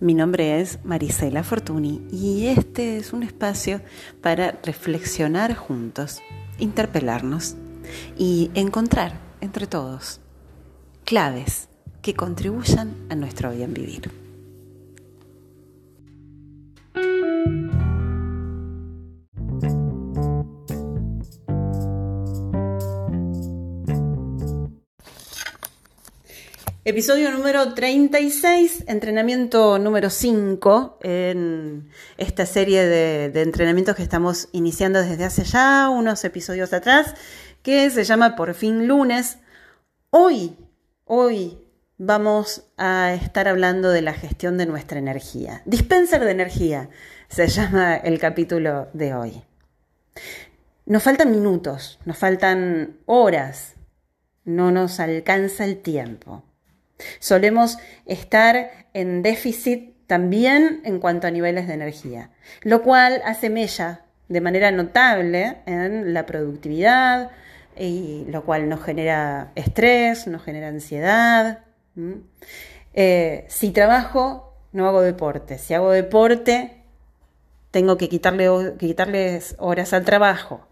Mi nombre es Marisela Fortuny y este es un espacio para reflexionar juntos, interpelarnos y encontrar entre todos claves que contribuyan a nuestro bien vivir. Episodio número 36, entrenamiento número 5 en esta serie de, entrenamientos que estamos iniciando desde hace ya unos episodios atrás, que se llama Por fin lunes. Hoy, hoy vamos a estar hablando de la gestión de nuestra energía. Dispenser de energía se llama el capítulo de hoy. Nos faltan minutos, nos faltan horas, no nos alcanza el tiempo. Solemos estar en déficit también en cuanto a niveles de energía, lo cual hace mella de manera notable en la productividad, y lo cual nos genera estrés, nos genera ansiedad. Eh, si trabajo, no hago deporte. Si hago deporte, tengo que quitarle, que quitarles horas al trabajo.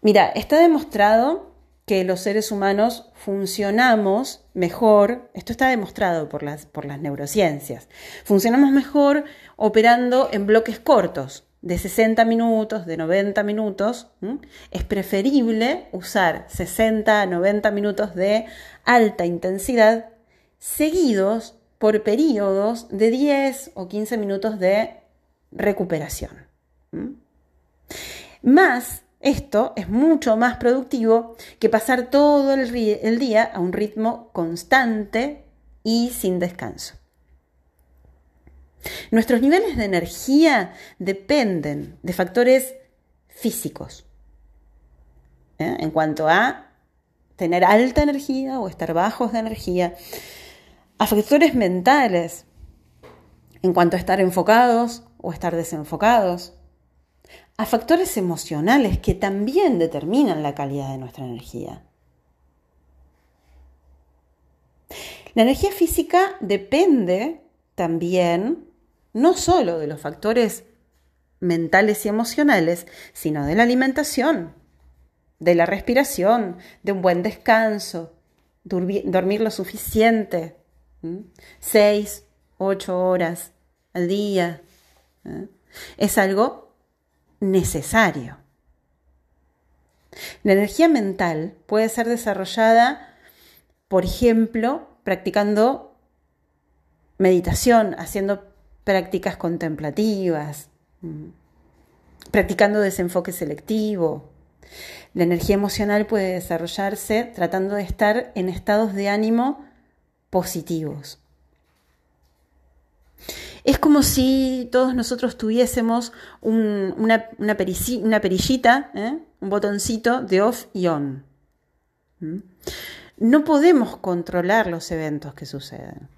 Mira, está demostrado que los seres humanos funcionamos mejor, esto está demostrado por las, por las neurociencias, funcionamos mejor operando en bloques cortos, de 60 minutos, de 90 minutos. Es preferible usar 60 a 90 minutos de alta intensidad seguidos por periodos de 10 o 15 minutos de recuperación. Más esto es mucho más productivo que pasar todo el, día a un ritmo constante y sin descanso. Nuestros niveles de energía dependen de factores físicos. ¿eh? En cuanto a tener alta energía o estar bajos de energía, a factores mentales, en cuanto a estar enfocados o estar desenfocados, a factores emocionales que también determinan la calidad de nuestra energía. La energía física depende también no solo de los factores mentales y emocionales, sino de la alimentación, de la respiración, de un buen descanso, dormir lo suficiente, seis, ocho horas al día. Es algo necesario. La energía mental puede ser desarrollada, por ejemplo, practicando meditación, haciendo prácticas contemplativas, mm, practicando desenfoque selectivo. La energía emocional puede desarrollarse tratando de estar en estados de ánimo positivos. Es como si todos nosotros tuviésemos una, perillita, ¿eh? un botoncito de off y on. ¿Mm? No podemos controlar los eventos que suceden,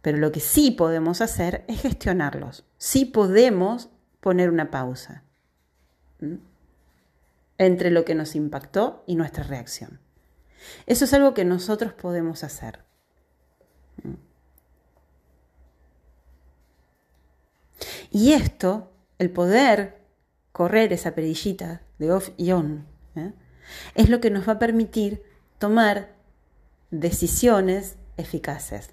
pero lo que sí podemos hacer es gestionarlos. Sí podemos poner una pausa ¿Mm? entre lo que nos impactó y nuestra reacción. Eso es algo que nosotros podemos hacer. ¿Mm? Y esto, el poder correr esa perillita de off y on, ¿eh? es lo que nos va a permitir tomar decisiones eficaces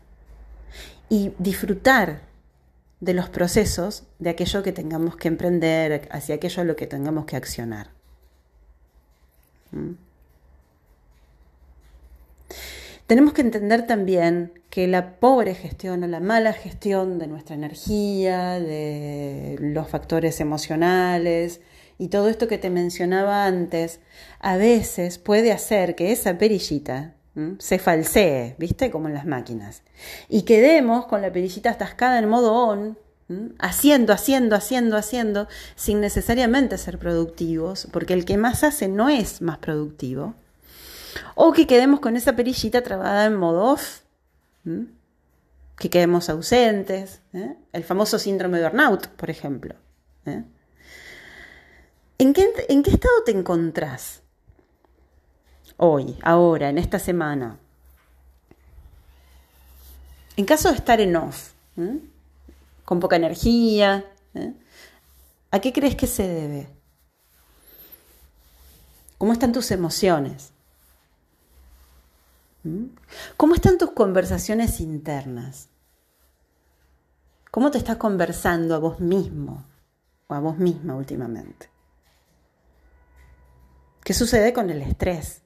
y disfrutar de los procesos de aquello que tengamos que emprender, hacia aquello a lo que tengamos que accionar. ¿Mm? Tenemos que entender también que la pobre gestión o la mala gestión de nuestra energía, de los factores emocionales y todo esto que te mencionaba antes, a veces puede hacer que esa perillita se falsee, ¿viste? Como en las máquinas. Y quedemos con la perillita atascada en modo on, haciendo, haciendo, haciendo, haciendo, sin necesariamente ser productivos, porque el que más hace no es más productivo o que quedemos con esa perillita trabada en modo off, que quedemos ausentes, ¿eh? el famoso síndrome de burnout, por ejemplo. ¿eh? ¿En, qué, ¿En qué estado te encontrás hoy, ahora, en esta semana? En caso de estar en off, con poca energía. ¿eh? ¿A qué crees que se debe? ¿Cómo están tus emociones? ¿Mm? ¿Cómo están tus conversaciones internas? ¿Cómo te estás conversando a vos mismo o a vos misma últimamente? ¿Qué sucede con el estrés?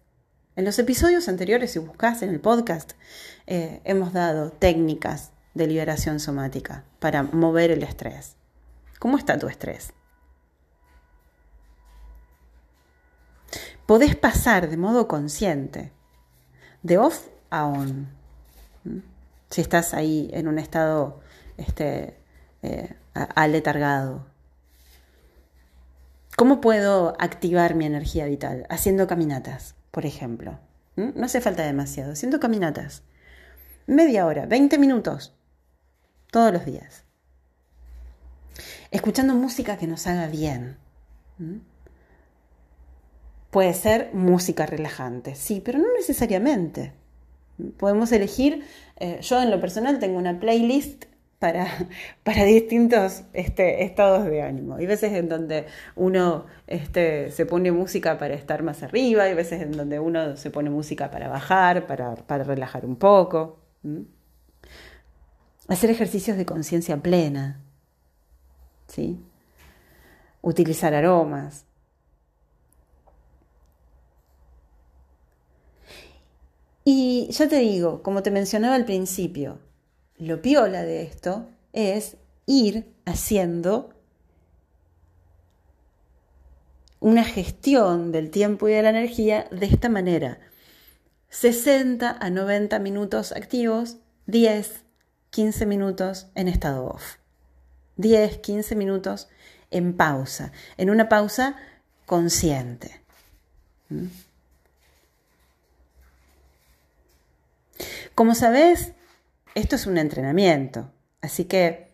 En los episodios anteriores, si buscas en el podcast, eh, hemos dado técnicas de liberación somática para mover el estrés. ¿Cómo está tu estrés? Podés pasar de modo consciente de off a on. Si estás ahí en un estado este, eh, aletargado. ¿Cómo puedo activar mi energía vital? Haciendo caminatas, por ejemplo. No hace falta demasiado. Haciendo caminatas. Media hora, 20 minutos. Todos los días. Escuchando música que nos haga bien. Puede ser música relajante, sí, pero no necesariamente. Podemos elegir, eh, yo en lo personal tengo una playlist para, para distintos este, estados de ánimo. Hay veces en donde uno este, se pone música para estar más arriba, hay veces en donde uno se pone música para bajar, para, para relajar un poco. Hacer ejercicios de conciencia plena. ¿sí? Utilizar aromas. Y ya te digo, como te mencionaba al principio, lo piola de esto es ir haciendo una gestión del tiempo y de la energía de esta manera. 60 a 90 minutos activos, 10, 15 minutos en estado off. 10, 15 minutos en pausa, en una pausa consciente. ¿Mm? Como sabes, esto es un entrenamiento, así que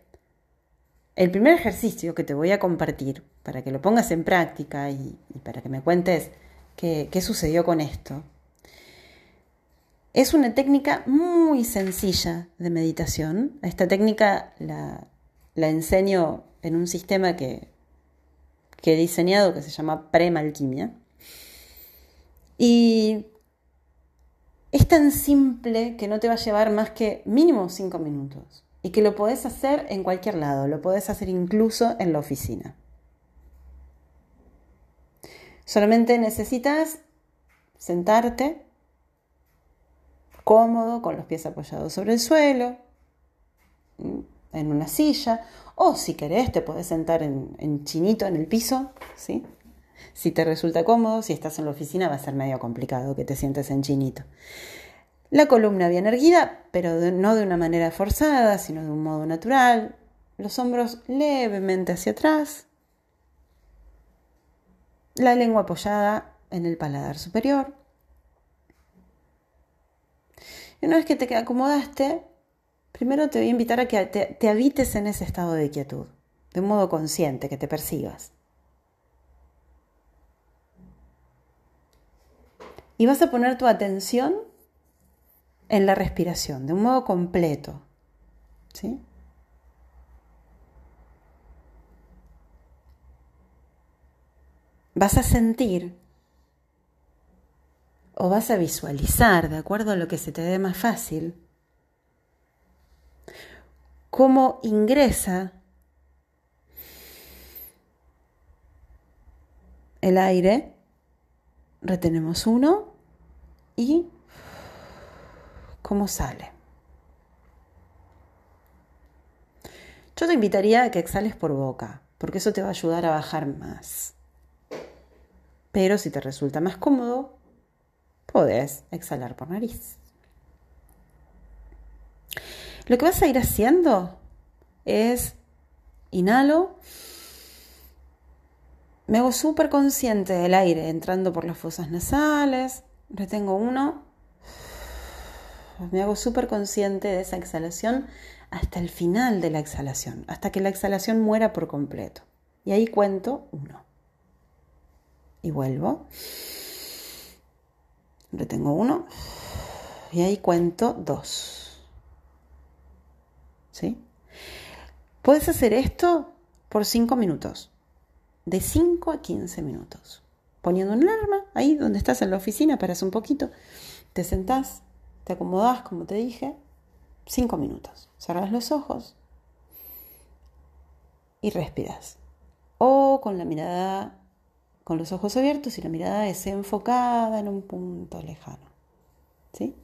el primer ejercicio que te voy a compartir para que lo pongas en práctica y, para que me cuentes qué, sucedió con esto, es una técnica muy sencilla de meditación. Esta técnica la, enseño en un sistema que, que he diseñado que se llama Premalquimia. Y es tan simple que no te va a llevar más que mínimo cinco minutos y que lo podés hacer en cualquier lado, lo podés hacer incluso en la oficina. Solamente necesitas sentarte cómodo, con los pies apoyados sobre el suelo, en una silla, o si querés te podés sentar en, en chinito en el piso, ¿sí? Si te resulta cómodo, si estás en la oficina va a ser medio complicado que te sientes en chinito. La columna bien erguida, pero no de una manera forzada, sino de un modo natural. Los hombros levemente hacia atrás. La lengua apoyada en el paladar superior. Y una vez que te acomodaste, primero te voy a invitar a que te, te habites en ese estado de quietud, de un modo consciente, que te percibas. Y vas a poner tu atención en la respiración, de un modo completo. ¿sí? Vas a sentir o vas a visualizar, de acuerdo a lo que se te dé más fácil, cómo ingresa el aire, retenemos uno y cómo sale. Yo te invitaría a que exhales por boca, porque eso te va a ayudar a bajar más. Pero si te resulta más cómodo, podés exhalar por nariz. Lo que vas a ir haciendo es inhalo, me hago súper consciente del aire entrando por las fosas nasales, retengo uno, me hago súper consciente de esa exhalación hasta el final de la exhalación, hasta que la exhalación muera por completo. Y ahí cuento uno. Y vuelvo. Retengo uno. Y ahí cuento dos. ¿Sí? Puedes hacer esto por 5 minutos, de 5 a 15 minutos, poniendo una alarma ahí donde estás en la oficina, paras un poquito, te sentás, te acomodás, como te dije, 5 minutos, cerras los ojos y respiras. O con la mirada, con los ojos abiertos y la mirada desenfocada en un punto lejano. ¿Sí?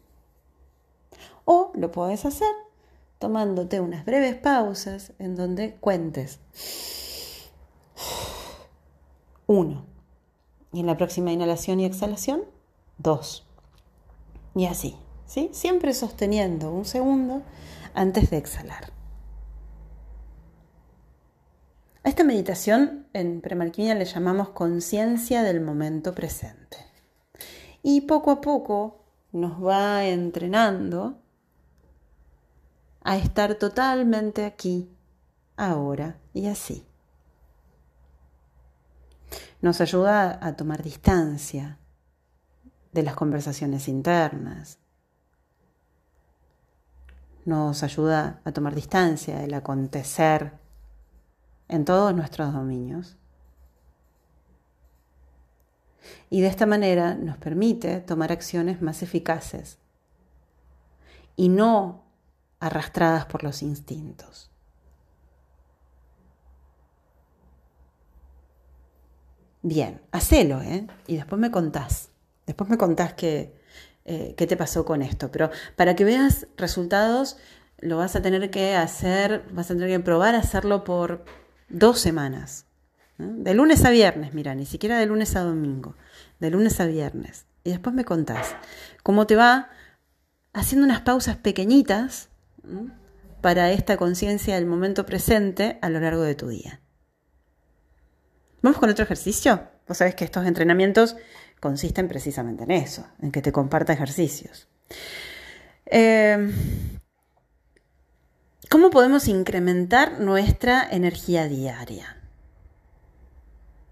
O lo puedes hacer tomándote unas breves pausas en donde cuentes. Uno. Y en la próxima inhalación y exhalación, dos. Y así, ¿sí? Siempre sosteniendo un segundo antes de exhalar. A esta meditación en premarquimia le llamamos conciencia del momento presente. Y poco a poco nos va entrenando a estar totalmente aquí, ahora y así. Nos ayuda a tomar distancia de las conversaciones internas. Nos ayuda a tomar distancia del acontecer en todos nuestros dominios. Y de esta manera nos permite tomar acciones más eficaces y no arrastradas por los instintos. Bien, hacelo, ¿eh? Y después me contás. Después me contás qué, eh, qué te pasó con esto. Pero para que veas resultados, lo vas a tener que hacer, vas a tener que probar hacerlo por dos semanas. De lunes a viernes, mira, ni siquiera de lunes a domingo. De lunes a viernes. Y después me contás cómo te va haciendo unas pausas pequeñitas para esta conciencia del momento presente a lo largo de tu día. Vamos con otro ejercicio. Vos sabés que estos entrenamientos consisten precisamente en eso, en que te comparta ejercicios. Eh, ¿Cómo podemos incrementar nuestra energía diaria?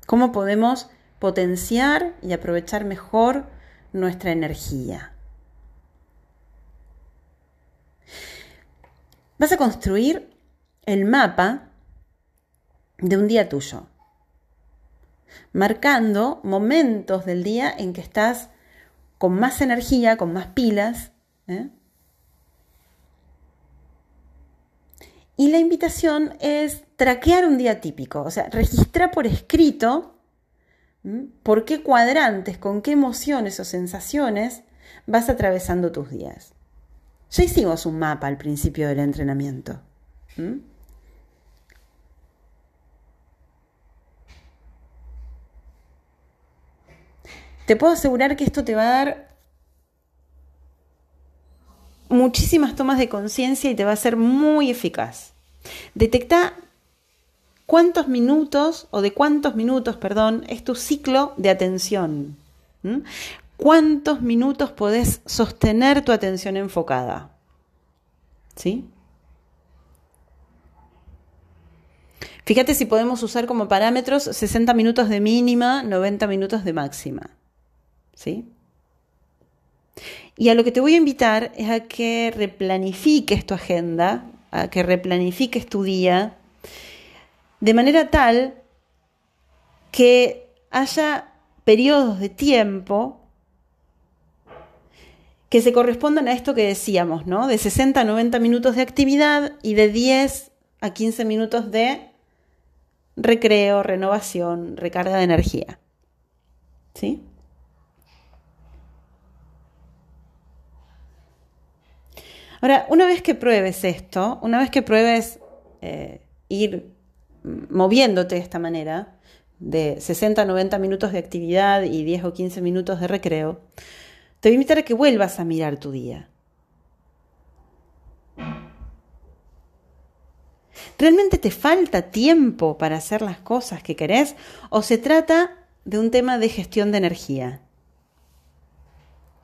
¿Cómo podemos potenciar y aprovechar mejor nuestra energía? Vas a construir el mapa de un día tuyo, marcando momentos del día en que estás con más energía, con más pilas. ¿eh? Y la invitación es traquear un día típico, o sea, registrar por escrito por qué cuadrantes, con qué emociones o sensaciones vas atravesando tus días. Ya hicimos un mapa al principio del entrenamiento. Te puedo asegurar que esto te va a dar muchísimas tomas de conciencia y te va a ser muy eficaz. Detecta cuántos minutos o de cuántos minutos, perdón, es tu ciclo de atención. ¿Cuántos minutos podés sostener tu atención enfocada? ¿Sí? Fíjate si podemos usar como parámetros 60 minutos de mínima, 90 minutos de máxima. ¿Sí? Y a lo que te voy a invitar es a que replanifiques tu agenda, a que replanifiques tu día, de manera tal que haya periodos de tiempo que se correspondan a esto que decíamos, ¿no? De 60 a 90 minutos de actividad y de 10 a 15 minutos de recreo, renovación, recarga de energía. ¿Sí? Ahora, una vez que pruebes esto, una vez que pruebes eh, ir moviéndote de esta manera, de 60 a 90 minutos de actividad y 10 o 15 minutos de recreo, te voy a invitar a que vuelvas a mirar tu día. ¿Realmente te falta tiempo para hacer las cosas que querés o se trata de un tema de gestión de energía?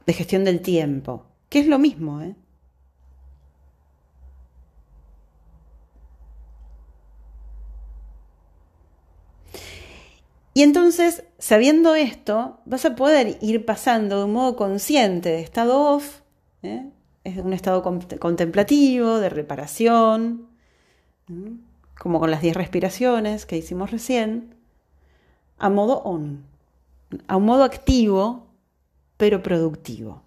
De gestión del tiempo, que es lo mismo, ¿eh? Y entonces, sabiendo esto, vas a poder ir pasando de un modo consciente de estado off, ¿eh? es un estado contemplativo, de reparación, como con las 10 respiraciones que hicimos recién, a modo on, a un modo activo, pero productivo.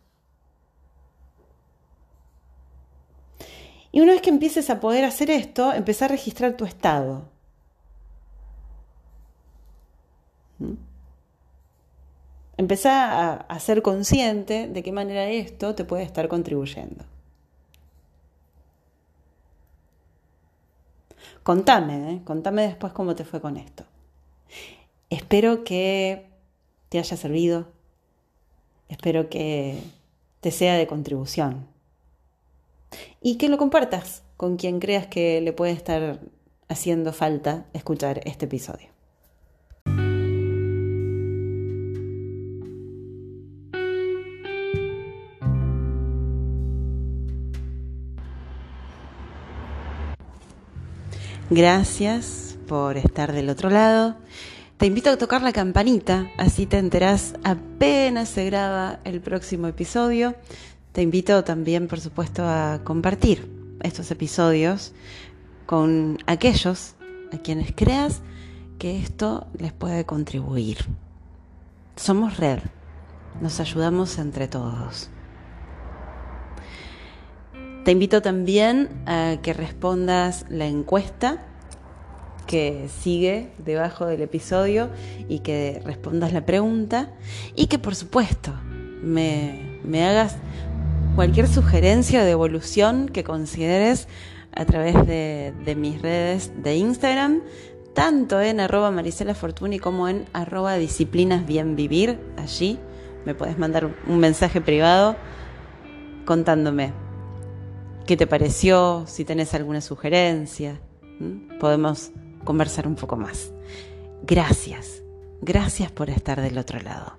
Y una vez que empieces a poder hacer esto, empezar a registrar tu estado. Empezá a, ser consciente de qué manera esto te puede estar contribuyendo. Contame, ¿eh? contame después cómo te fue con esto. Espero que te haya servido, espero que te sea de contribución y que lo compartas con quien creas que le puede estar haciendo falta escuchar este episodio. Gracias por estar del otro lado. Te invito a tocar la campanita, así te enterás apenas se graba el próximo episodio. Te invito también, por supuesto, a compartir estos episodios con aquellos a quienes creas que esto les puede contribuir. Somos red, nos ayudamos entre todos. Te invito también a que respondas la encuesta que sigue debajo del episodio y que respondas la pregunta y que por supuesto me, hagas cualquier sugerencia de evolución que consideres a través de, de, mis redes de Instagram, tanto en arroba Marisela Fortuny como en arroba disciplinas bien vivir. Allí me puedes mandar un mensaje privado contándome qué te pareció, si tenés alguna sugerencia. Podemos conversar un poco más. Gracias, gracias por estar del otro lado.